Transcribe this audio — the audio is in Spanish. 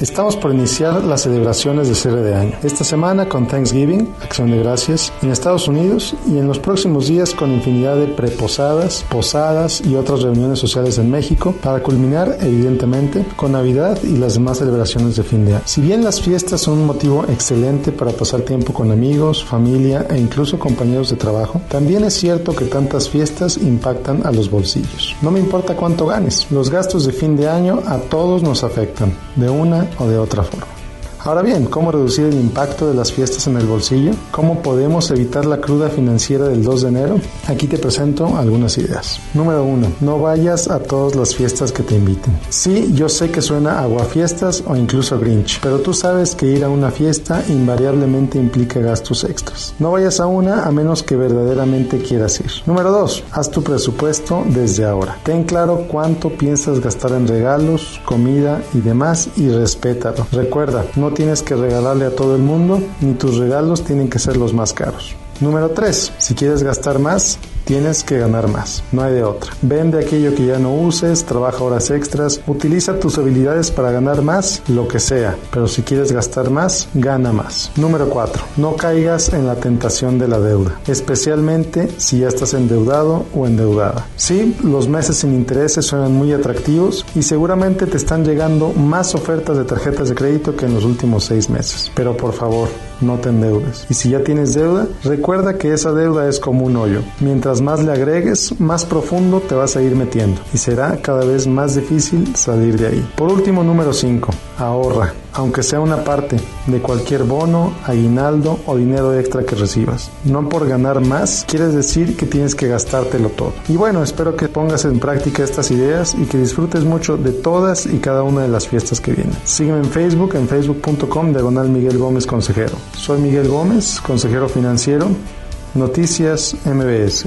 Estamos por iniciar las celebraciones de cierre de año. Esta semana con Thanksgiving, Acción de Gracias, en Estados Unidos y en los próximos días con infinidad de preposadas, posadas y otras reuniones sociales en México para culminar, evidentemente, con Navidad y las demás celebraciones de fin de año. Si bien las fiestas son un motivo excelente para pasar tiempo con amigos, familia e incluso compañeros de trabajo, también es cierto que tantas fiestas impactan a los bolsillos. No me importa cuánto ganes, los gastos de fin de año a todos nos afectan, de una o de otra forma. Ahora bien, ¿cómo reducir el impacto de las fiestas en el bolsillo? ¿Cómo podemos evitar la cruda financiera del 2 de enero? Aquí te presento algunas ideas. Número 1. No vayas a todas las fiestas que te inviten. Sí, yo sé que suena aguafiestas o incluso Grinch, pero tú sabes que ir a una fiesta invariablemente implica gastos extras. No vayas a una a menos que verdaderamente quieras ir. Número 2. Haz tu presupuesto desde ahora. Ten claro cuánto piensas gastar en regalos, comida y demás y respétalo. Recuerda, no tienes que regalarle a todo el mundo, ni tus regalos tienen que ser los más caros. Número 3. Si quieres gastar más, tienes que ganar más, no hay de otra. Vende aquello que ya no uses, trabaja horas extras, utiliza tus habilidades para ganar más, lo que sea, pero si quieres gastar más, gana más. Número 4. No caigas en la tentación de la deuda, especialmente si ya estás endeudado o endeudada. Sí, los meses sin intereses suenan muy atractivos y seguramente te están llegando más ofertas de tarjetas de crédito que en los últimos seis meses, pero por favor, no te endeudes. Y si ya tienes deuda, recuerda que esa deuda es como un hoyo. Mientras más le agregues, más profundo te vas a ir metiendo y será cada vez más difícil salir de ahí. Por último, número 5. Ahorra, aunque sea una parte de cualquier bono, aguinaldo o dinero extra que recibas. No por ganar más quieres decir que tienes que gastártelo todo. Y bueno, espero que pongas en práctica estas ideas y que disfrutes mucho de todas y cada una de las fiestas que vienen. Sígueme en Facebook, en facebook.com, diagonal Miguel Gómez Consejero. Soy Miguel Gómez, consejero financiero. Noticias MBS.